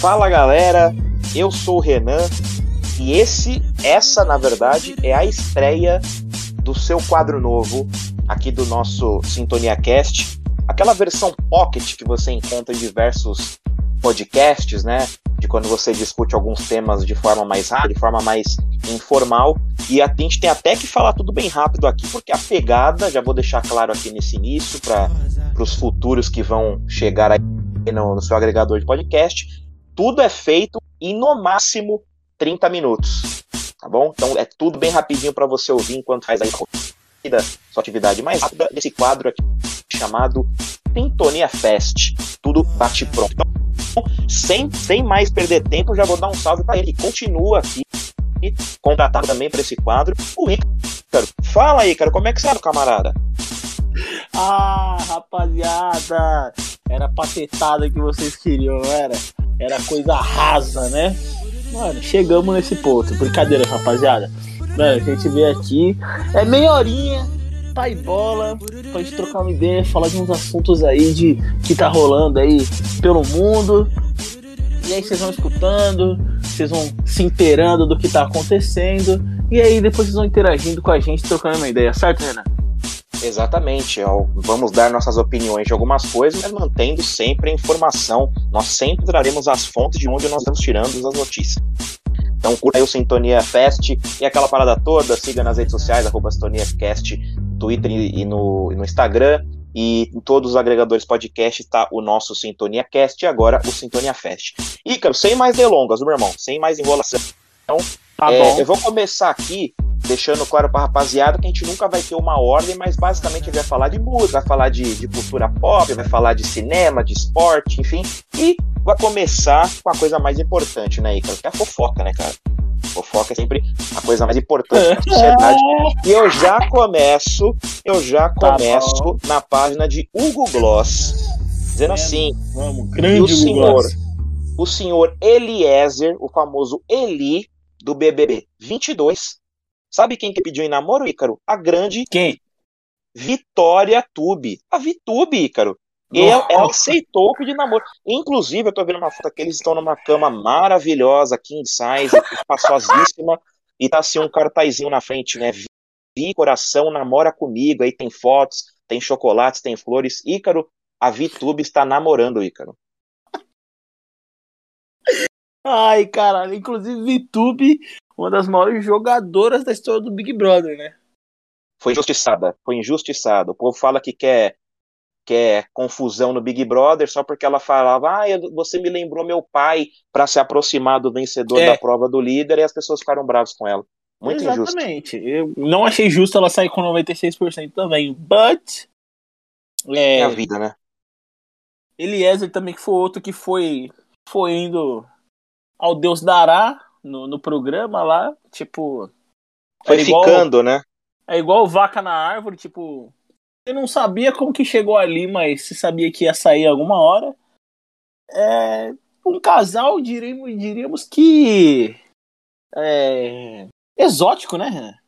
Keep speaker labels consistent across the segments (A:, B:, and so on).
A: Fala galera, eu sou o Renan e esse, essa na verdade é a estreia do seu quadro novo aqui do nosso Sintonia Cast, aquela versão pocket que você encontra em diversos podcasts, né? Quando você discute alguns temas de forma mais rápida, de forma mais informal. E a gente tem até que falar tudo bem rápido aqui, porque a pegada, já vou deixar claro aqui nesse início, para os futuros que vão chegar aí no, no seu agregador de podcast, tudo é feito em no máximo 30 minutos. Tá bom? Então é tudo bem rapidinho para você ouvir enquanto faz aí sua atividade mais rápida nesse quadro aqui chamado Sintonia Fest. Tudo bate pronto. Então, sem, sem mais perder tempo, já vou dar um salve para ele. Continua aqui contratado também para esse quadro, o Ícaro. Fala aí, cara, como é que você tá, camarada?
B: Ah, rapaziada, era patetada que vocês queriam, não era? Era coisa rasa, né? Mano, chegamos nesse ponto. Brincadeira, rapaziada. Mano, a gente veio aqui. É meia horinha, pai bola, pra gente trocar uma ideia, falar de uns assuntos aí de que tá rolando aí pelo mundo. E aí vocês vão escutando, vocês vão se inteirando do que tá acontecendo. E aí depois vocês vão interagindo com a gente, trocando uma ideia, certo, Renan?
A: Exatamente. Vamos dar nossas opiniões de algumas coisas, mas mantendo sempre a informação. Nós sempre traremos as fontes de onde nós estamos tirando as notícias. Então curta aí o Sintonia Fest e aquela parada toda, siga nas redes sociais, arroba SintoniaCast, Twitter e no, e no Instagram. E em todos os agregadores podcast está o nosso Sintonia Cast e agora o Sintonia Fest. Ícaro, sem mais delongas, meu irmão, sem mais enrolação. Então, tá é, eu vou começar aqui deixando claro pra rapaziada que a gente nunca vai ter uma ordem, mas basicamente a gente vai falar de música, vai falar de, de cultura pop, vai falar de cinema, de esporte, enfim. E vai começar com a coisa mais importante, né, Icaro? Que é a fofoca, né, cara? Fofoca é sempre a coisa mais importante da sociedade. E eu já começo, eu já tá começo tá na página de Hugo Gloss, dizendo assim:
B: Vamos, grande
A: o senhor, o senhor Eliezer, o famoso Eli do BBB 22, Sabe quem que pediu em namoro, Ícaro? A grande
B: quem?
A: Vitória Tube. A Vitube, Ícaro. Ela, ela, aceitou o pedido de namoro. Inclusive, eu tô vendo uma foto que eles estão numa cama maravilhosa, king size, espaçosíssima, e tá assim um cartazinho na frente, né? Vi coração, namora comigo. Aí tem fotos, tem chocolates, tem flores. Ícaro, a Vitube está namorando, Ícaro.
B: Ai, caralho. Inclusive, Vitube uma das maiores jogadoras da história do Big Brother, né?
A: Foi injustiçada, foi injustiçada. O povo fala que quer, quer confusão no Big Brother só porque ela falava, ah, você me lembrou meu pai para se aproximar do vencedor é. da prova do líder e as pessoas ficaram bravas com ela. Muito
B: Exatamente. Injusto. Eu não achei justo ela sair com 96% também, but
A: é, é a vida, né?
B: Eliezer também que foi outro que foi foi indo ao Deus dará, no, no programa lá, tipo.
A: Foi igual, ficando, né?
B: É igual vaca na árvore, tipo. Você não sabia como que chegou ali, mas você sabia que ia sair alguma hora. É, um casal, diríamos, diríamos que. É, exótico, né?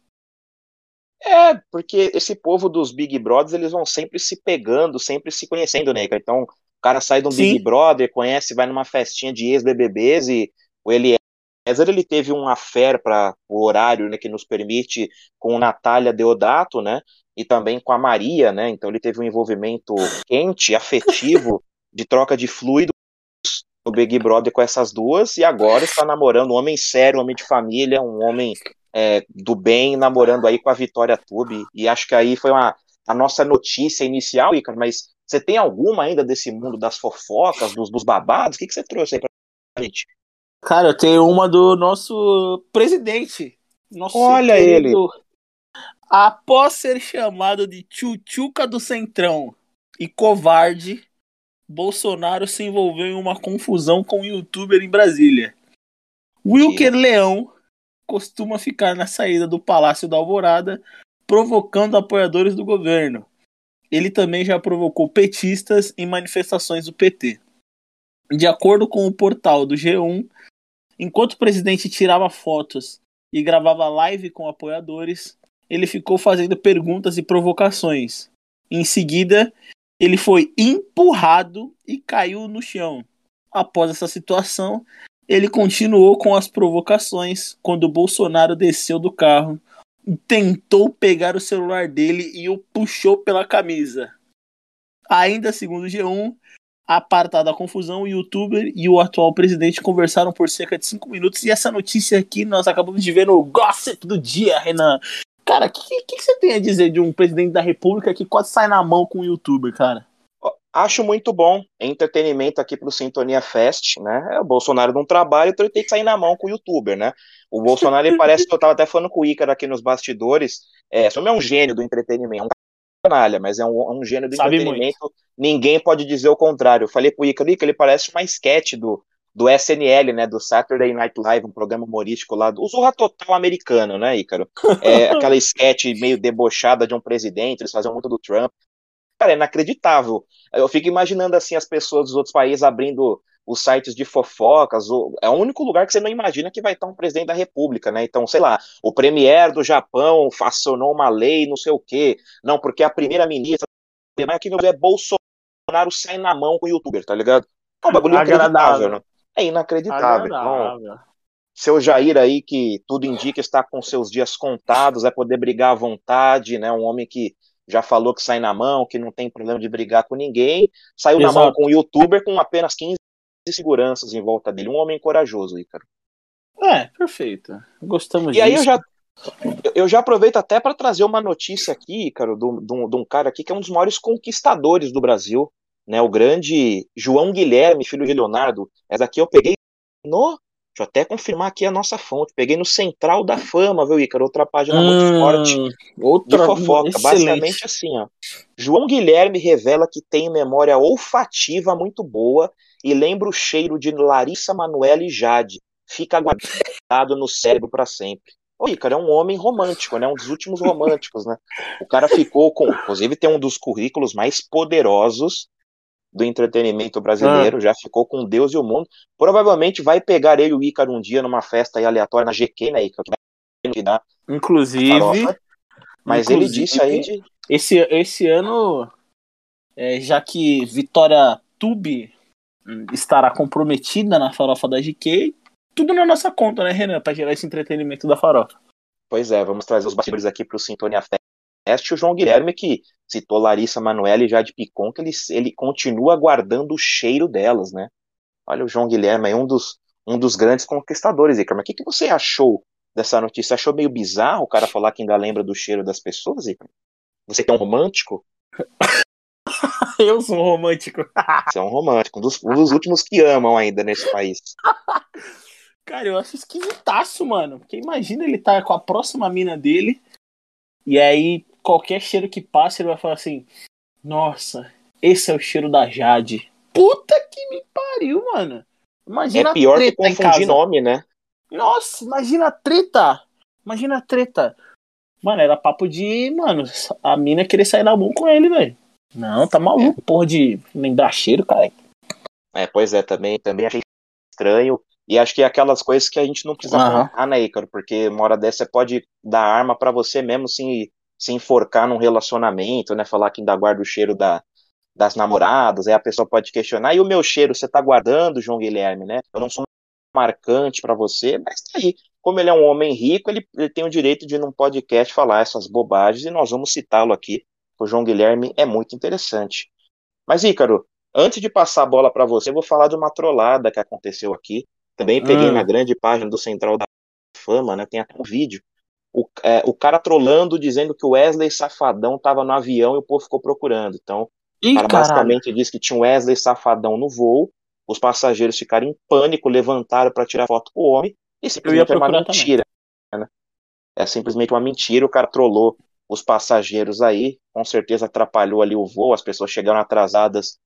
A: É, porque esse povo dos Big Brothers, eles vão sempre se pegando, sempre se conhecendo, né? Então, o cara sai de um Sim. Big Brother, conhece, vai numa festinha de ex-BBBs e o Eliel César ele teve um affair para o horário né, que nos permite com Natália Deodato, né? E também com a Maria, né? Então ele teve um envolvimento quente, afetivo, de troca de fluidos no Big Brother com essas duas, e agora está namorando um homem sério, um homem de família, um homem é, do bem, namorando aí com a Vitória Tube. E acho que aí foi uma, a nossa notícia inicial, Icaro, mas você tem alguma ainda desse mundo das fofocas, dos, dos babados? O que, que você trouxe aí pra gente?
B: Cara, eu tenho uma do nosso presidente. Nosso
A: Olha ele.
B: Após ser chamado de tchutchuca do Centrão e covarde, Bolsonaro se envolveu em uma confusão com um youtuber em Brasília. Wilker Leão costuma ficar na saída do Palácio da Alvorada provocando apoiadores do governo. Ele também já provocou petistas em manifestações do PT. De acordo com o portal do G1, Enquanto o presidente tirava fotos e gravava live com apoiadores, ele ficou fazendo perguntas e provocações. Em seguida, ele foi empurrado e caiu no chão. Após essa situação, ele continuou com as provocações quando Bolsonaro desceu do carro, tentou pegar o celular dele e o puxou pela camisa. Ainda segundo o G1, apartada a confusão, o youtuber e o atual presidente conversaram por cerca de 5 minutos. E essa notícia aqui nós acabamos de ver no Gossip do dia, Renan. Cara, o que, que, que, você tem a dizer de um presidente da república que quase sai na mão com um youtuber, cara?
A: Acho muito bom. Entretenimento aqui pro Sintonia Fest, né? É, o Bolsonaro não trabalha, então ele tem que sair na mão com o youtuber, né? O Bolsonaro, ele parece que eu tava até falando com o Ícaro aqui nos bastidores. É, só não é um gênio do entretenimento, canalha, mas é um, um gênio do Sabe entretenimento. Muito. Ninguém pode dizer o contrário. Eu falei pro Ícaro, Ícaro, ele parece uma sketch do, do SNL, né, do Saturday Night Live, um programa humorístico lá, do Zorra Total americano, né, Ícaro? É, aquela sketch meio debochada de um presidente, eles faziam muito do Trump. Cara, é inacreditável. Eu fico imaginando assim as pessoas dos outros países abrindo os sites de fofocas, é o único lugar que você não imagina que vai estar um presidente da república, né? Então, sei lá, o premier do Japão facionou uma lei, não sei o quê. Não, porque a primeira ministra aqui no é Bolsonaro sai na mão com o youtuber, tá ligado? É um bagulho inacreditável, né? É inacreditável. Então, seu Jair aí, que tudo indica está com seus dias contados, vai poder brigar à vontade, né? Um homem que já falou que sai na mão, que não tem problema de brigar com ninguém, saiu Exato. na mão com o youtuber com apenas 15 seguranças em volta dele. Um homem corajoso, Ícaro.
B: É, perfeito. Gostamos
A: e
B: disso.
A: E aí eu já, eu já aproveito até para trazer uma notícia aqui, Ícaro, de, um cara aqui que é um dos maiores conquistadores do Brasil, né? O grande João Guilherme, filho de Leonardo. Essa aqui eu peguei no Deixa eu até confirmar aqui a nossa fonte. Peguei no Central da Fama, viu, Ícaro? Outra página hum, muito forte outra, de fofoca. Excelente. Basicamente assim, ó. João Guilherme revela que tem memória olfativa muito boa e lembra o cheiro de Larissa Manoela e Jade. Fica guardado no cérebro para sempre. O Ícaro é um homem romântico, né? Um dos últimos românticos, né? O cara ficou com. Inclusive, tem um dos currículos mais poderosos do entretenimento brasileiro, ah. já ficou com Deus e o mundo. Provavelmente vai pegar ele e o Ícaro um dia numa festa aleatória na GQ, né, Ícaro?
B: Inclusive.
A: Mas inclusive, ele disse aí de...
B: Esse, esse ano, é, já que Vitória Tube estará comprometida na farofa da GK, tudo na nossa conta, né, Renan? Pra gerar esse entretenimento da farofa.
A: Pois é, vamos trazer os bastidores aqui pro Sintonia Fest. O João Guilherme, que citou Larissa Manoela e Jade Picon, que ele, ele continua guardando o cheiro delas, né? Olha, o João Guilherme é um dos, um dos grandes conquistadores, Icar. Mas o que, que você achou dessa notícia? Achou meio bizarro o cara falar que ainda lembra do cheiro das pessoas, Icar? Você que é um romântico?
B: Eu sou um romântico.
A: Você é um romântico, um dos, um dos últimos que amam ainda nesse país.
B: Cara, eu acho esquisitaço, mano. Porque imagina ele tá com a próxima mina dele. E aí qualquer cheiro que passe, ele vai falar assim: Nossa, esse é o cheiro da Jade. Puta que me pariu, mano.
A: Imagina é pior que confundir nome, né?
B: Nossa, imagina a treta. Imagina a treta. Mano, era papo de, mano, a mina querer sair na mão com ele, velho. Não, tá maluco, é. porra de cheiro, cara.
A: É, pois é, também, também achei estranho. E acho que é aquelas coisas que a gente não precisa uhum. falar, né, Ícaro? Porque uma hora dessa você pode dar arma para você mesmo sem se enforcar num relacionamento, né? Falar que ainda guarda o cheiro da, das namoradas, aí a pessoa pode questionar, e o meu cheiro você tá guardando, João Guilherme, né? Eu não sou marcante para você, mas tá aí. Como ele é um homem rico, ele, ele tem o direito de num podcast falar essas bobagens e nós vamos citá-lo aqui. O João Guilherme é muito interessante. Mas Ícaro, antes de passar a bola para você, eu vou falar de uma trollada que aconteceu aqui. Também peguei hum. na grande página do Central da Fama, né? Tem até um vídeo o, é, o cara trolando, dizendo que o Wesley Safadão tava no avião e o povo ficou procurando. Então, Ih, o cara caralho. basicamente disse que tinha um Wesley Safadão no voo, os passageiros ficaram em pânico, levantaram para tirar foto com o homem, e simplesmente é uma mentira. Né? É simplesmente uma mentira, o cara trollou os passageiros aí, com certeza atrapalhou ali o voo, as pessoas chegaram atrasadas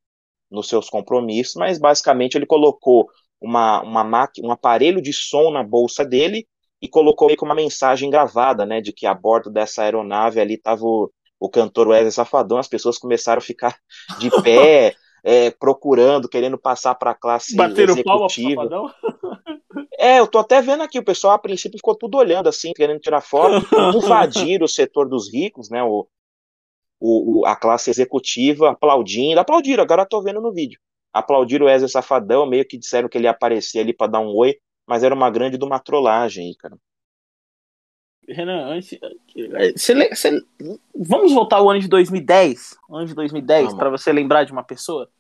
A: nos seus compromissos, mas basicamente ele colocou uma, uma máquina, um aparelho de som na bolsa dele e colocou meio que uma mensagem gravada, né, de que a bordo dessa aeronave ali estava o, o cantor Wesley Safadão, as pessoas começaram a ficar de pé, é, procurando, querendo passar para a classe
B: Bateram
A: executiva.
B: palma
A: É, eu tô até vendo aqui, o pessoal a princípio ficou tudo olhando assim, querendo tirar foto, invadir o setor dos ricos, né? O, o, a classe executiva aplaudindo, aplaudiram, agora eu tô vendo no vídeo. Aplaudiram o Wesley Safadão, meio que disseram que ele ia aparecer ali para dar um oi, mas era uma grande de uma trollagem aí, cara.
B: Renan, antes, você, você, vamos voltar ao ano de 2010? Ano de 2010, para você lembrar de uma pessoa?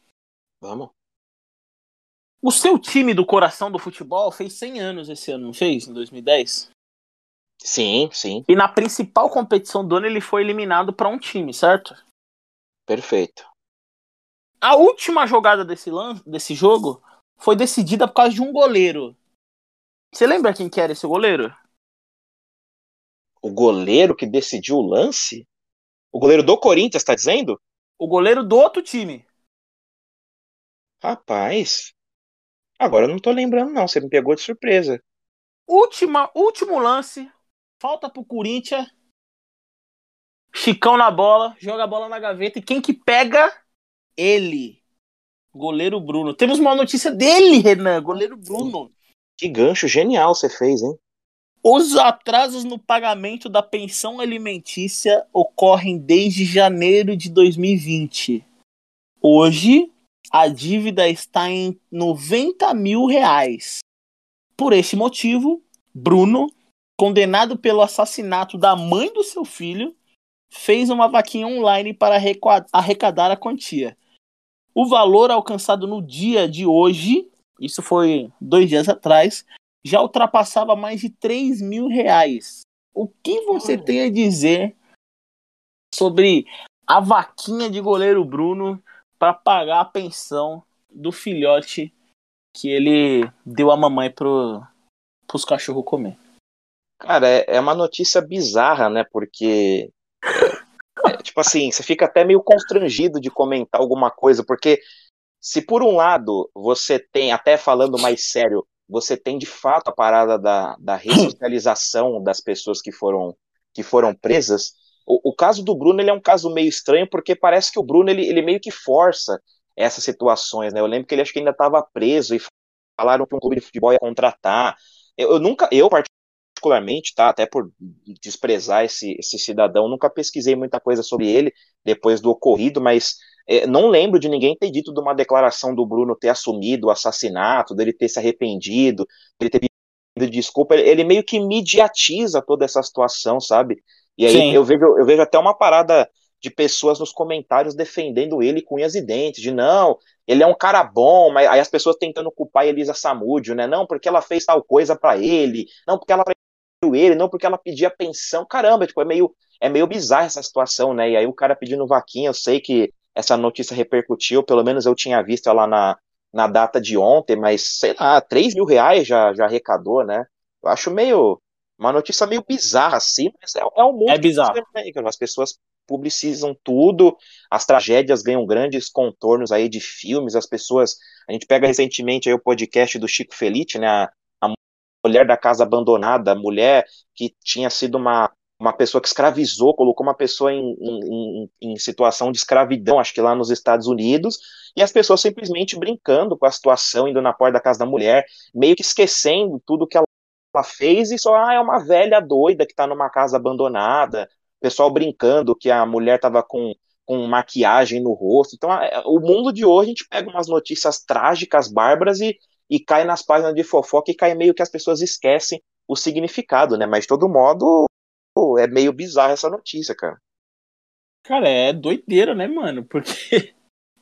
A: Vamos.
B: O seu time do coração do futebol fez 100 anos esse ano, não fez? Em 2010?
A: Sim, sim.
B: E na principal competição do ano ele foi eliminado para um time, certo?
A: Perfeito.
B: A última jogada desse, lance, desse jogo foi decidida por causa de um goleiro. Você lembra quem que era esse goleiro?
A: O goleiro que decidiu o lance? O goleiro do Corinthians, tá dizendo?
B: O goleiro do outro time.
A: Rapaz. Agora eu não tô lembrando, não. Você me pegou de surpresa.
B: Última, último lance. Falta pro Corinthians. Chicão na bola, joga a bola na gaveta. E quem que pega? Ele. Goleiro Bruno. Temos uma notícia dele, Renan. Goleiro Bruno.
A: Que gancho genial você fez, hein?
B: Os atrasos no pagamento da pensão alimentícia ocorrem desde janeiro de 2020. Hoje, a dívida está em 90 mil reais. Por este motivo, Bruno, condenado pelo assassinato da mãe do seu filho, fez uma vaquinha online para arrecadar a quantia. O valor alcançado no dia de hoje, isso foi dois dias atrás, já ultrapassava mais de 3 mil reais. O que você Olha. tem a dizer sobre a vaquinha de goleiro Bruno para pagar a pensão do filhote que ele deu a mamãe pro, pros cachorros comer?
A: Cara, é, é uma notícia bizarra, né? Porque é, é, tipo assim, você fica até meio constrangido de comentar alguma coisa, porque se por um lado você tem, até falando mais sério, você tem de fato a parada da, da ressocialização das pessoas que foram, que foram presas. O, o, caso do Bruno ele é um caso meio estranho, porque parece que o Bruno ele, ele meio que força essas situações. Né? Eu lembro que ele acho que ainda estava preso e falaram que um clube de futebol ia contratar. Eu, eu nunca, eu particularmente, tá, até por desprezar esse, esse cidadão, nunca pesquisei muita coisa sobre ele depois do ocorrido, mas é, não lembro de ninguém ter dito de uma declaração do Bruno ter assumido o assassinato, dele ter se arrependido, dele ter pedido desculpa. Ele meio que mediatiza toda essa situação, sabe? E aí eu vejo, eu vejo até uma parada de pessoas nos comentários defendendo ele com unhas e dentes, de não, ele é um cara bom, mas aí as pessoas tentando culpar a Elisa Samúdio, né? Não, porque ela fez tal coisa para ele, não, porque ela ele, não porque ela pedia pensão. Caramba, tipo, é meio, é meio bizarra essa situação, né? E aí o cara pedindo vaquinha, eu sei que essa notícia repercutiu, pelo menos eu tinha visto ela na, na data de ontem, mas sei lá, 3 mil reais já, já arrecadou, né? Eu acho meio. Uma notícia meio bizarra, assim, mas é, é um mundo.
B: É bizarro.
A: As pessoas publicizam tudo, as tragédias ganham grandes contornos aí de filmes, as pessoas. A gente pega recentemente aí o podcast do Chico Felice, né? A, a mulher da casa abandonada, a mulher que tinha sido uma uma pessoa que escravizou, colocou uma pessoa em, em, em, situação de escravidão, acho que lá nos Estados Unidos, e as pessoas simplesmente brincando com a situação, indo na porta da casa da mulher, meio que esquecendo tudo que ela fez e só, ah, é uma velha doida que tá numa casa abandonada, pessoal brincando que a mulher tava com, com maquiagem no rosto. Então, o mundo de hoje, a gente pega umas notícias trágicas, bárbaras e, e cai nas páginas de fofoca e cai meio que as pessoas esquecem o significado, né? Mas de todo modo, pô, é meio bizarro essa notícia, cara.
B: Cara, é doideira, né, mano? Porque,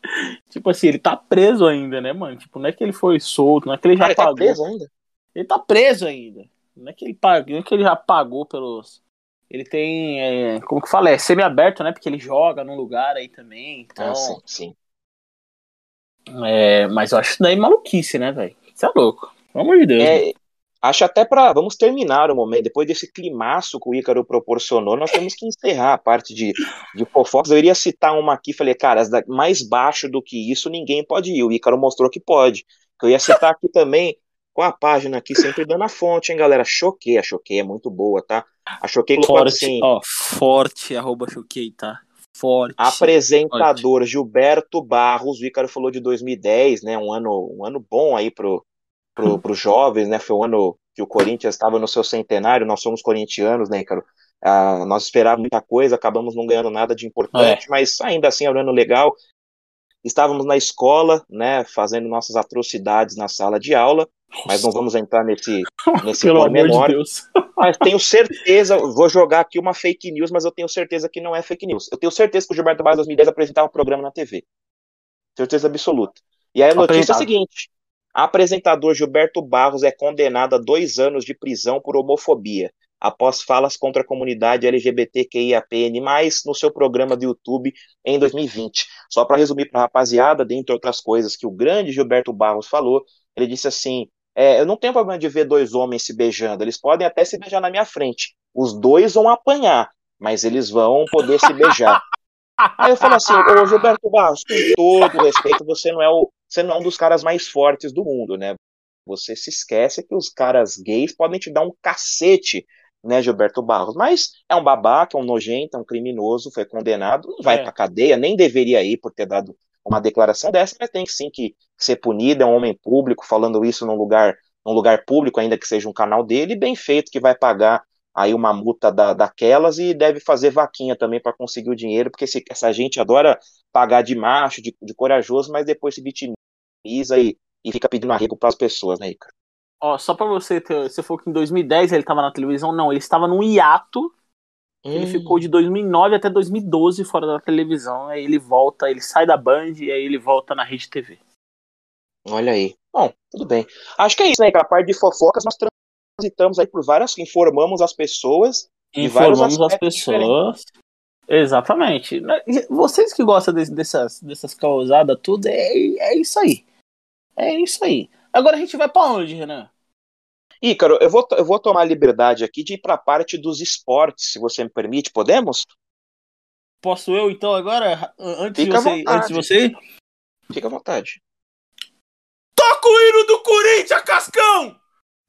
B: tipo assim, ele tá preso ainda, né, mano? Tipo, não é que ele foi solto, não é que ele já ah, ele tá pagou. Preso ainda? Ele tá preso ainda. Não é que ele pagou, não é que ele já pagou pelos. Ele tem. É, como que fala? É semi-aberto, né? Porque ele joga num lugar aí também. Então. Ah,
A: sim, sim.
B: É, mas eu acho isso daí maluquice, né, velho? Isso é louco. Pelo amor de Deus.
A: É, Acho até para. Vamos terminar o momento. Depois desse climaço que o Ícaro proporcionou, nós temos que encerrar a parte de, de fofocas. Eu iria citar uma aqui, falei, cara, mais baixo do que isso ninguém pode ir. O Ícaro mostrou que pode. Eu ia citar aqui também, com a página aqui, sempre dando a fonte, hein, galera? Choquei, a Choquei é muito boa, tá? A Choquei
B: forte, assim. Ó, forte, arroba Choquei, tá? Forte.
A: Apresentador forte. Gilberto Barros, o Ícaro falou de 2010, né? Um ano, um ano bom aí pro, pro, os jovens, né? Foi o ano que o Corinthians estava no seu centenário, nós somos corintianos, né, Ícaro? Ah, nós esperávamos muita coisa, acabamos não ganhando nada de importante, é. mas ainda assim é um ano legal. Estávamos na escola, né, fazendo nossas atrocidades na sala de aula, mas não vamos entrar nesse, nesse
B: Pelo pormenor. De
A: mas tenho certeza, vou jogar aqui uma fake news, mas eu tenho certeza que não é fake news. Eu tenho certeza que o Gilberto Barros 2010 apresentava um programa na TV. Certeza absoluta. E aí a notícia é a seguinte: apresentador Gilberto Barros é condenado a dois anos de prisão por homofobia após falas contra a comunidade LGBTQIAPN+, no seu programa do YouTube em 2020. Só para resumir para a rapaziada, dentre outras coisas que o grande Gilberto Barros falou, ele disse assim, é, eu não tenho problema de ver dois homens se beijando, eles podem até se beijar na minha frente, os dois vão apanhar, mas eles vão poder se beijar. Aí eu falo assim, ô Gilberto Barros, com todo respeito, você não é o, você não é um dos caras mais fortes do mundo, né? Você se esquece que os caras gays podem te dar um cacete né, Gilberto Barros. Mas é um babaca, é um nojento, é um criminoso, foi condenado, não vai é. pra cadeia, nem deveria ir por ter dado uma declaração dessa, mas tem sim que ser punido, é um homem público falando isso num lugar, num lugar público, ainda que seja um canal dele, bem feito que vai pagar aí uma multa da, daquelas e deve fazer vaquinha também para conseguir o dinheiro, porque esse, essa gente adora pagar de macho, de, de corajoso, mas depois se vitimiza e, e fica pedindo arrego para as pessoas, né, Icaro?
B: Ó, só pra você ter. Você falou que em 2010 ele tava na televisão. Não, ele estava num hiato. Hum. Ele ficou de 2009 até 2012 fora da televisão. Aí ele volta, ele sai da Band e aí ele volta na Rede TV.
A: Olha aí. Bom, tudo bem. Acho que é isso, né? Que a parte de fofocas nós transitamos aí por várias. Informamos as pessoas.
B: Informamos as pessoas. Diferentes. Exatamente. Vocês que gostam de, dessas, dessas causadas, tudo, é, é isso aí. É isso aí. Agora a gente vai para onde, Renan?
A: Ícaro, eu vou, eu vou tomar a liberdade aqui de ir para a parte dos esportes, se você me permite. Podemos?
B: Posso eu, então, agora? Antes, Fica de você, antes de você?
A: Fica à vontade.
B: Toca o hino do Corinthians, Cascão!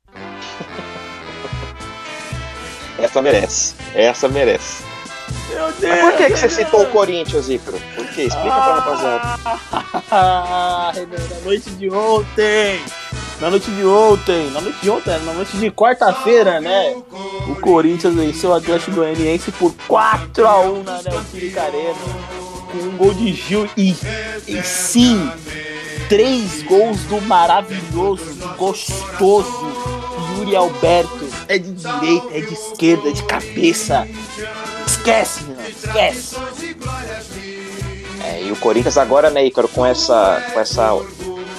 A: Essa merece. Essa merece.
B: Meu Deus!
A: Mas por que, que você citou o Corinthians, Ícaro? Por quê? Explica ah, pra rapaziada.
B: Ah, na noite de ontem! Na noite de ontem, na noite de ontem, na noite de quarta-feira, né? O Corinthians venceu o Atlético Goianiense por 4x1 na Neoquímica Arena. Com um gol de Gil e, e sim, três gols do maravilhoso, gostoso Yuri Alberto. É de direita, é de esquerda, é de cabeça. Esquece, meu, esquece.
A: É, e o Corinthians agora, né, Ícaro, com essa, com essa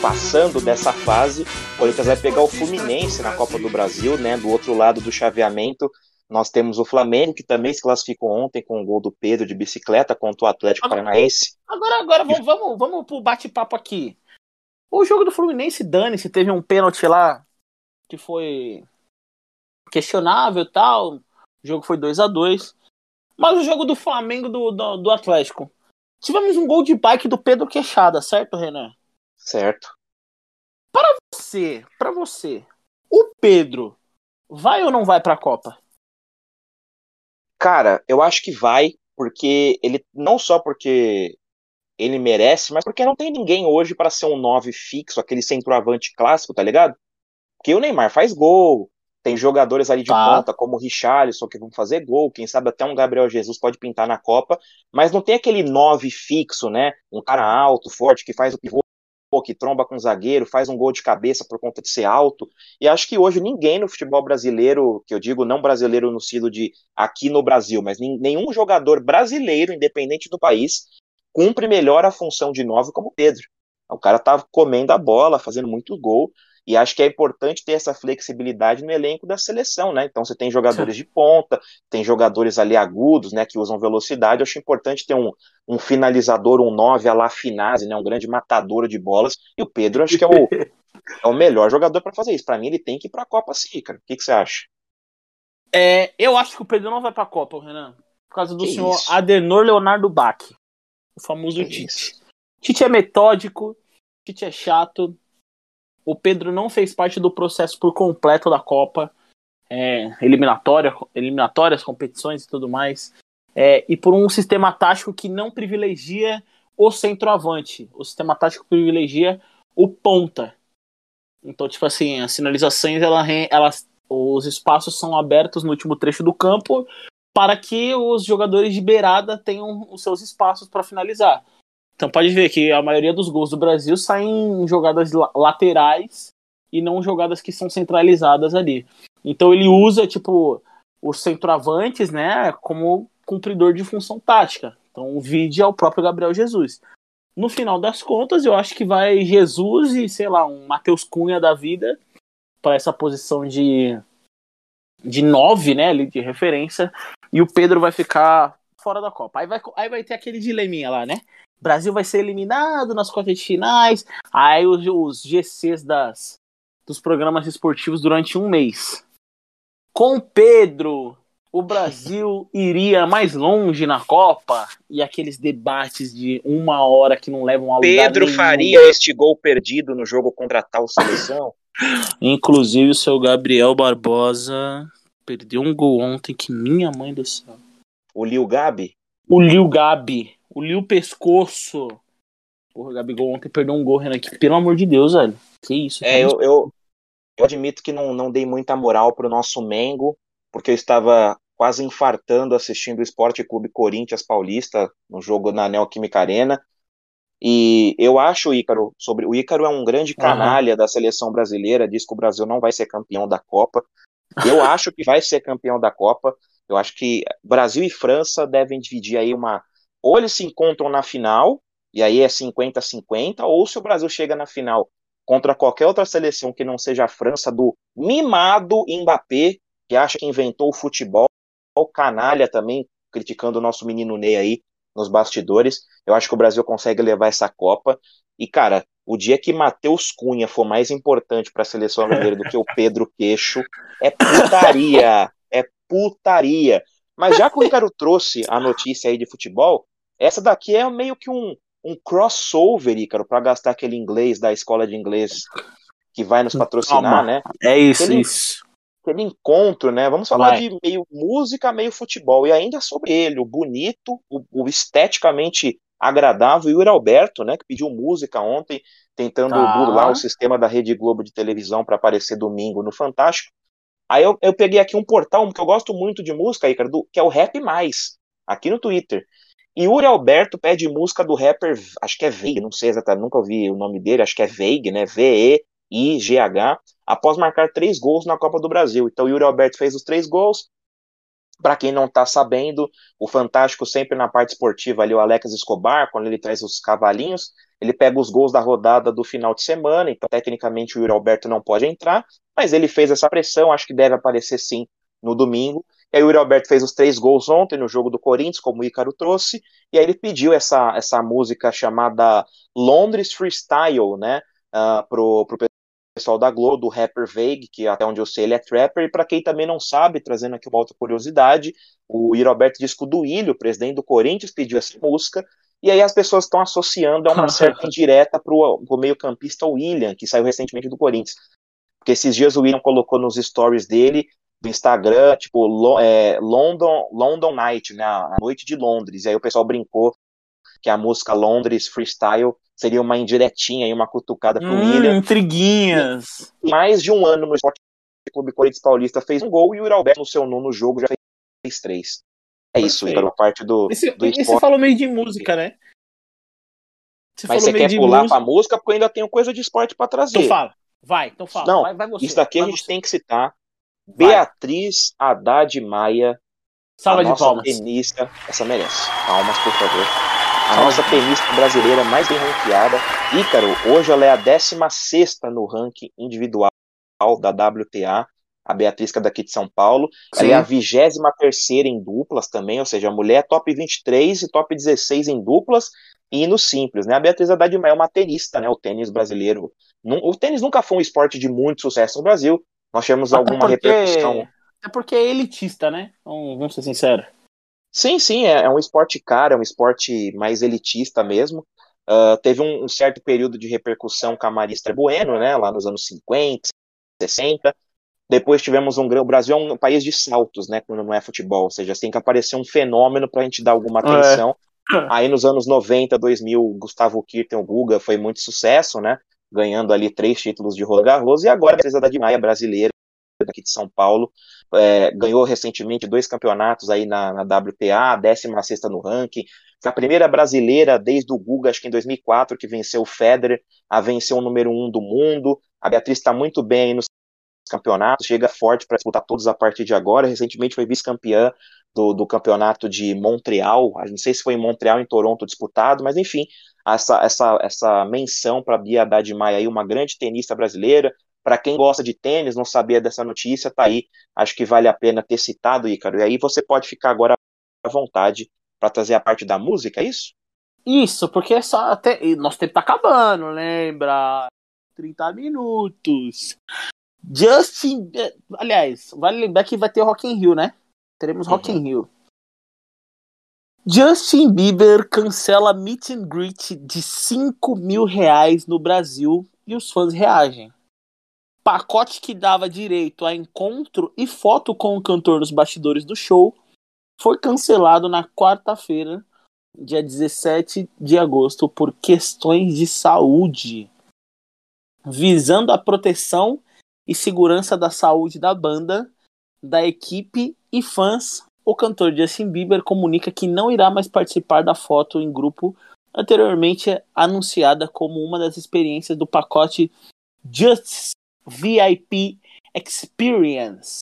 A: passando dessa fase, o Corinthians vai pegar o Fluminense na Copa do Brasil, né, do outro lado do chaveamento. Nós temos o Flamengo, que também se classificou ontem com o gol do Pedro de bicicleta contra o Atlético
B: agora,
A: Paranaense.
B: Agora, agora vamos, vamos, vamos pro bate-papo aqui. O jogo do Fluminense, dane-se, teve um pênalti lá que foi questionável e tal. O jogo foi 2 a 2 Mas o jogo do Flamengo do, do, do Atlético Tivemos um gol de bike do Pedro Queixada, certo, Renan?
A: Certo.
B: Para você, para você, o Pedro vai ou não vai para a Copa?
A: Cara, eu acho que vai, porque ele não só porque ele merece, mas porque não tem ninguém hoje para ser um 9 fixo, aquele centroavante clássico, tá ligado? Porque o Neymar faz gol, tem jogadores ali de tá. ponta, como o Richarlison, que vão fazer gol, quem sabe até um Gabriel Jesus pode pintar na Copa, mas não tem aquele nove fixo, né? Um cara alto, forte, que faz o pivô, que tromba com o zagueiro, faz um gol de cabeça por conta de ser alto. E acho que hoje ninguém no futebol brasileiro, que eu digo não brasileiro no sentido de aqui no Brasil, mas nenhum jogador brasileiro, independente do país, cumpre melhor a função de nove como o Pedro. O cara tá comendo a bola, fazendo muito gol. E acho que é importante ter essa flexibilidade no elenco da seleção, né? Então você tem jogadores de ponta, tem jogadores ali agudos, né, que usam velocidade. Eu acho importante ter um, um finalizador, um 9 a la Finazzi, né, um grande matador de bolas. E o Pedro acho que é o, é o melhor jogador para fazer isso. Para mim ele tem que ir para a Copa sim, cara. O que, que você acha?
B: É, eu acho que o Pedro não vai para a Copa, Renan, por causa do que senhor isso? Adenor Leonardo Bach, o famoso que Tite. Isso? Tite é metódico, Tite é chato, o Pedro não fez parte do processo por completo da Copa, é, eliminatória, eliminatórias, competições e tudo mais. é, e por um sistema tático que não privilegia o centroavante. O sistema tático privilegia o ponta. Então, tipo assim, as sinalizações, ela, elas, os espaços são abertos no último trecho do campo para que os jogadores de beirada tenham os seus espaços para finalizar. Então pode ver que a maioria dos gols do Brasil saem em jogadas laterais e não jogadas que são centralizadas ali. Então ele usa tipo os centroavantes, né, como cumpridor de função tática. Então o vídeo é o próprio Gabriel Jesus. No final das contas, eu acho que vai Jesus e, sei lá, um Matheus Cunha da vida para essa posição de de nove, né, ali de referência, e o Pedro vai ficar fora da Copa. Aí vai, aí vai ter aquele dileminha lá, né? Brasil vai ser eliminado nas quartas de finais, aí os, os GCs das, dos programas esportivos durante um mês. Com Pedro, o Brasil iria mais longe na Copa e aqueles debates de uma hora que não levam ao
A: Pedro faria este gol perdido no jogo contra a tal seleção?
B: Inclusive o seu Gabriel Barbosa perdeu um gol ontem que minha mãe do céu.
A: O Lil Gabi?
B: O Lil Gabi. O Lil Pescoço. Porra, o Gabigol ontem perdeu um gol, Renan, que, pelo amor de Deus, velho. Que isso?
A: É, eu, eu, eu admito que não, não dei muita moral pro nosso Mengo, porque eu estava quase infartando assistindo o Esporte Clube Corinthians Paulista no jogo na Neoquímica Arena. E eu acho o Ícaro sobre o Ícaro é um grande canalha uhum. da seleção brasileira, diz que o Brasil não vai ser campeão da Copa. Eu acho que vai ser campeão da Copa. Eu acho que Brasil e França devem dividir aí uma ou eles se encontram na final e aí é 50-50, ou se o Brasil chega na final contra qualquer outra seleção que não seja a França do mimado Mbappé, que acha que inventou o futebol, o canalha também criticando o nosso menino Ney aí, nos bastidores. Eu acho que o Brasil consegue levar essa Copa. E, cara, o dia que Matheus Cunha for mais importante para a seleção brasileira do que o Pedro Queixo, é putaria. É putaria. Mas já que o Ícaro trouxe a notícia aí de futebol, essa daqui é meio que um, um crossover, Ícaro, para gastar aquele inglês da escola de inglês que vai nos patrocinar, Calma. né?
B: É isso, aquele, isso.
A: Aquele encontro, né? Vamos falar vai. de meio música, meio futebol. E ainda sobre ele, o bonito, o, o esteticamente agradável, e o Alberto, né? Que pediu música ontem, tentando tá. burlar o sistema da Rede Globo de televisão para aparecer domingo no Fantástico. Aí eu, eu peguei aqui um portal que eu gosto muito de música, Ícaro, do, que é o Rap Mais, aqui no Twitter. E Yuri Alberto pede música do rapper, acho que é Veig, não sei exatamente, nunca ouvi o nome dele, acho que é Veig, né? V-E-I-G-H, após marcar três gols na Copa do Brasil. Então Yuri Alberto fez os três gols, para quem não está sabendo, o Fantástico sempre na parte esportiva ali, o Alex Escobar, quando ele traz os cavalinhos, ele pega os gols da rodada do final de semana, então tecnicamente o Yuri Alberto não pode entrar, mas ele fez essa pressão, acho que deve aparecer sim no domingo. E aí o Yuri Alberto fez os três gols ontem no jogo do Corinthians, como o Ícaro trouxe, e aí ele pediu essa, essa música chamada Londres Freestyle, né, uh, pro, pro pessoal da Globo, do rapper Vague, que até onde eu sei ele é trapper, e para quem também não sabe, trazendo aqui uma outra curiosidade, o Iroberto disse que o Duílio, presidente do Corinthians, pediu essa música, e aí as pessoas estão associando a uma certa indireta para o meio-campista William, que saiu recentemente do Corinthians. Porque esses dias o William colocou nos stories dele, do Instagram, tipo, é, London, London Night, né, a noite de Londres, e aí o pessoal brincou que a música Londres Freestyle seria uma indiretinha e uma cutucada pro hum, William.
B: Intriguinhas.
A: mais de um ano no Esporte Clube Corinthians Paulista fez um gol e o Iralberto no seu nono jogo já fez três. É isso, Igor, a parte do,
B: esse,
A: do
B: esporte. você falou meio de música, né?
A: Você Mas você quer pular música... pra música porque eu ainda tenho coisa de esporte para trazer.
B: Então fala, vai, então fala.
A: Não,
B: vai, vai você,
A: isso daqui a gente você. tem que citar. Beatriz Haddad Maia,
B: Salva
A: a
B: de
A: nossa
B: palmas.
A: tenista, essa merece. Palmas, por favor a nossa tenista brasileira mais bem ranqueada. Ícaro, hoje ela é a 16 no ranking individual da WTA, a Beatriz, que é daqui de São Paulo. Sim. Ela é a 23 em duplas também, ou seja, a mulher é top 23 e top 16 em duplas e no simples, né? A Beatriz Haddad é uma tenista, né? O tênis brasileiro. O tênis nunca foi um esporte de muito sucesso no Brasil. Nós tivemos alguma porque... repercussão.
B: É porque é elitista, né? Vamos ser sinceros.
A: Sim, sim, é, é, um esporte caro, é um esporte mais elitista mesmo. Uh, teve um, um, certo período de repercussão com a Marista Bueno, né, lá nos anos 50, 60. Depois tivemos um grande. O Brasil é um país de saltos, né? Quando não é futebol. Ou seja, tem que aparecer um fenômeno para a gente dar alguma atenção. É. Aí nos anos 90, 2000, Gustavo Kirten, o Guga, foi muito sucesso, né? Ganhando ali três títulos de Roland Garros. E agora a Teresa da Di Maia, brasileira, daqui de São Paulo, é, ganhou recentemente dois campeonatos aí na, na WTA, 16 no ranking. A primeira brasileira desde o Guga, acho que em 2004, que venceu o Federer, a vencer o número um do mundo. A Beatriz está muito bem aí nos campeonatos, chega forte para disputar todos a partir de agora. Recentemente foi vice-campeã do, do campeonato de Montreal, não sei se foi em Montreal, em Toronto disputado, mas enfim, essa, essa, essa menção para Bia Haddad Maia aí, uma grande tenista brasileira. Para quem gosta de tênis, não sabia dessa notícia, tá aí. Acho que vale a pena ter citado, Ícaro. E aí você pode ficar agora à vontade para trazer a parte da música, é isso?
B: Isso, porque é só até. Nosso tempo tá acabando, lembra? 30 minutos. Justin. Aliás, vale lembrar que vai ter Rock in Rio, né? Teremos Rock uhum. in Rio. Justin Bieber cancela meet and greet de 5 mil reais no Brasil e os fãs reagem. Pacote que dava direito a encontro e foto com o cantor nos bastidores do show foi cancelado na quarta-feira, dia 17 de agosto, por questões de saúde, visando a proteção e segurança da saúde da banda, da equipe e fãs. O cantor Justin Bieber comunica que não irá mais participar da foto em grupo anteriormente anunciada como uma das experiências do pacote Just VIP Experience.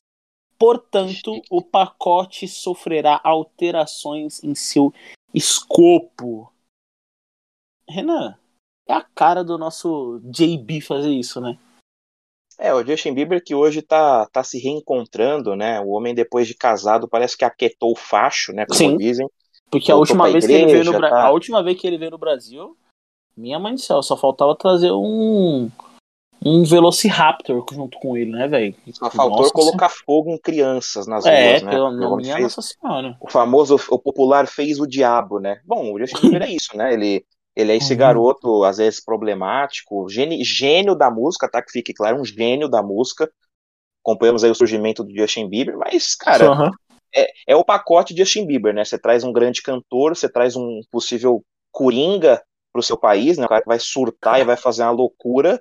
B: Portanto, o pacote sofrerá alterações em seu escopo. Renan, é a cara do nosso JB fazer isso, né?
A: É, o Justin Bieber que hoje tá, tá se reencontrando, né? O homem depois de casado parece que aquetou o facho, né? Como
B: Sim,
A: dizem.
B: Porque a última vez igreja, que ele veio no tá... a última vez que ele veio no Brasil, minha mãe do céu, só faltava trazer um um Velociraptor junto com ele, né, velho?
A: Só faltou nossa, colocar fogo em crianças nas
B: é,
A: ruas, né?
B: Pelo, não, minha fez, nossa senhora.
A: O famoso, o popular fez o diabo, né? Bom, o Justin Bieber é isso, né? Ele ele é esse uhum. garoto, às vezes, problemático, gênio, gênio da música, tá? Que fique claro, um gênio da música. Acompanhamos aí o surgimento do Justin Bieber, mas, cara, uhum. é, é o pacote de Justin Bieber, né? Você traz um grande cantor, você traz um possível coringa pro seu país, né? O cara que vai surtar e vai fazer uma loucura,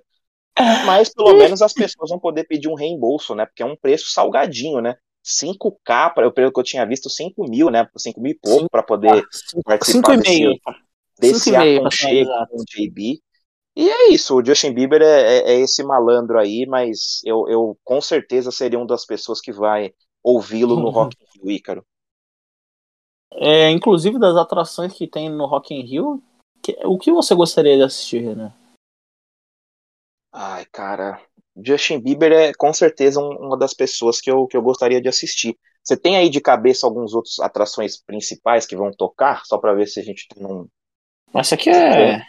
A: mas pelo menos as pessoas vão poder pedir um reembolso, né? Porque é um preço salgadinho, né? 5K, para pelo que eu tinha visto, 5 mil, né? 5 mil e pouco para poder
B: participar 5 desse,
A: aconchego com o JB. E é isso, o Justin Bieber é, é, é, esse malandro aí, mas eu, eu com certeza seria uma das pessoas que vai ouvi-lo no Rock in Rio, Ícaro.
B: É, inclusive das atrações que tem no Rock in Rio, que, o que você gostaria de assistir, né?
A: Ai, cara, Justin Bieber é com certeza um, uma das pessoas que eu, que eu gostaria de assistir. Você tem aí de cabeça alguns outros atrações principais que vão tocar, só para ver se a gente tem um,
B: mas isso aqui é.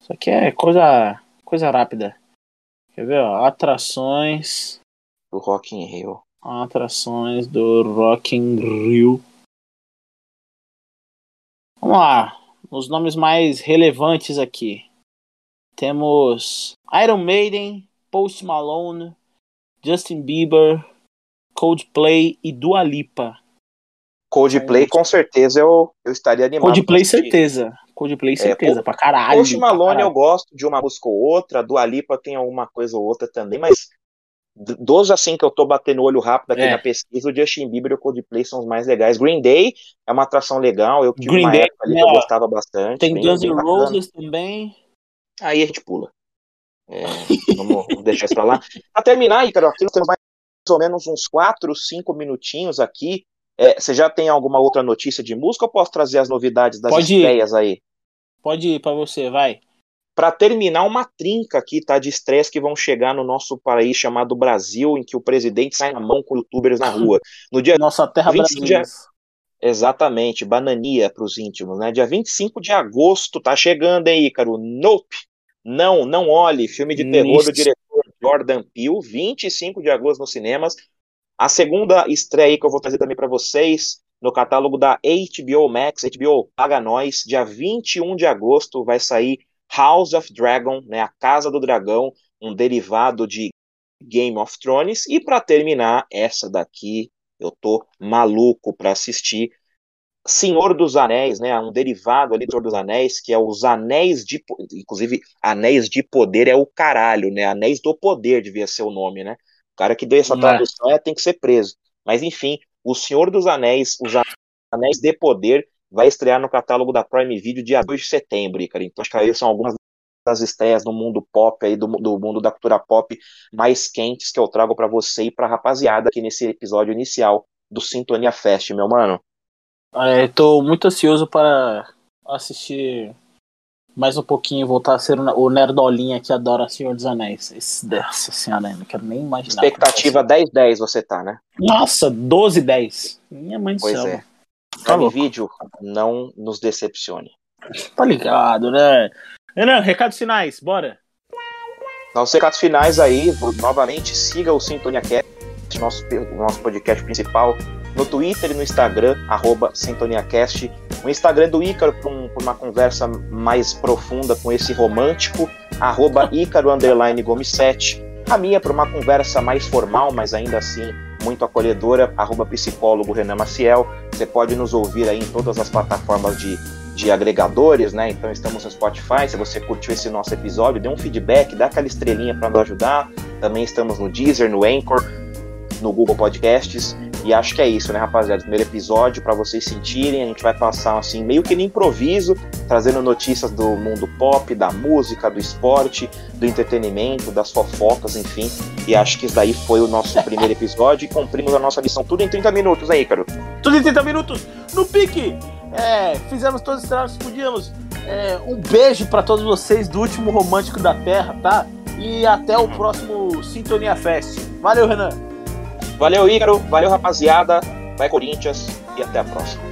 B: Isso aqui é coisa. coisa rápida. Quer ver, ó? Atrações.
A: Do Rock in Rio.
B: Atrações do Rock in Rio. Vamos lá. Os nomes mais relevantes aqui. Temos Iron Maiden, Post Malone, Justin Bieber, Coldplay e Dua Lipa.
A: Coldplay, com certeza, eu, eu estaria animado.
B: Coldplay, certeza. Coldplay, é, certeza, é, pra caralho.
A: Post Malone eu gosto de uma música ou outra, do Alipa tem alguma coisa ou outra também, mas dos assim que eu tô batendo o olho rápido aqui é. na pesquisa, o Justin Bieber e o Coldplay são os mais legais. Green Day é uma atração legal, eu tive Green uma Day, época ali que eu gostava bastante.
B: Tem Guns N' Roses também.
A: Aí a gente pula. É, vamos deixar isso pra lá. Pra terminar, aí, cara, aqui nós temos mais ou menos uns 4, 5 minutinhos aqui é, você já tem alguma outra notícia de música ou posso trazer as novidades das Pode estreias ir. aí?
B: Pode ir para você, vai.
A: Para terminar, uma trinca aqui, tá? De estreias que vão chegar no nosso país chamado Brasil, em que o presidente sai na mão com youtubers na rua. No dia
B: Nossa terra brasileira.
A: Exatamente, banania para os íntimos, né? Dia 25 de agosto, tá chegando aí, Ícaro. Nope! Não, não olhe. Filme de terror do diretor Jordan Peele, 25 de agosto nos cinemas. A segunda estreia que eu vou trazer também para vocês, no catálogo da HBO Max, HBO Paga Nós, dia 21 de agosto vai sair House of Dragon, né, a Casa do Dragão, um derivado de Game of Thrones. E para terminar, essa daqui eu tô maluco para assistir. Senhor dos Anéis, né? Um derivado ali do Senhor dos Anéis, que é os Anéis de. Inclusive, Anéis de Poder é o caralho, né? Anéis do Poder devia ser o nome, né? O cara que deu essa tradução é, tem que ser preso. Mas enfim, o Senhor dos Anéis, os Anéis de Poder, vai estrear no catálogo da Prime Video dia 2 de setembro, cara. Então acho que aí são algumas das estreias no mundo pop aí, do, do mundo da cultura pop mais quentes que eu trago para você e pra rapaziada aqui nesse episódio inicial do Sintonia Fest, meu mano.
B: É, tô muito ansioso para assistir mais um pouquinho, voltar a ser o nerdolinha que adora Senhor dos Anéis. Esse, nossa senhora, não quero nem imaginar.
A: Expectativa 10-10 você tá, né?
B: Nossa, 12-10. Minha mãe do
A: pois
B: céu.
A: é. Tá vídeo, não nos decepcione.
B: Tá ligado, né? Renan, recados finais, bora.
A: Nossos recados finais aí, novamente, siga o Sintonia Cast, nosso, nosso podcast principal, no Twitter e no Instagram, arroba SintoniaCast. O Instagram do Ícaro para um, uma conversa mais profunda com esse romântico, arroba Ícaro underline Gomes 7. A minha para uma conversa mais formal, mas ainda assim muito acolhedora, arroba psicólogo Renan Maciel. Você pode nos ouvir aí em todas as plataformas de, de agregadores, né? Então estamos no Spotify. Se você curtiu esse nosso episódio, dê um feedback, dá aquela estrelinha para nos ajudar. Também estamos no Deezer, no Anchor, no Google Podcasts. E acho que é isso, né, rapaziada? Primeiro episódio para vocês sentirem. A gente vai passar assim, meio que no improviso, trazendo notícias do mundo pop, da música, do esporte, do entretenimento, das fofocas, enfim. E acho que isso daí foi o nosso primeiro episódio e cumprimos a nossa missão tudo em 30 minutos aí, Caro.
B: Tudo em 30 minutos no pique! É, fizemos todos os trabalhos que podíamos. É, um beijo para todos vocês do último romântico da Terra, tá? E até o próximo Sintonia Fest. Valeu, Renan!
A: Valeu, Ícaro. Valeu, rapaziada. Vai, Corinthians. E até a próxima.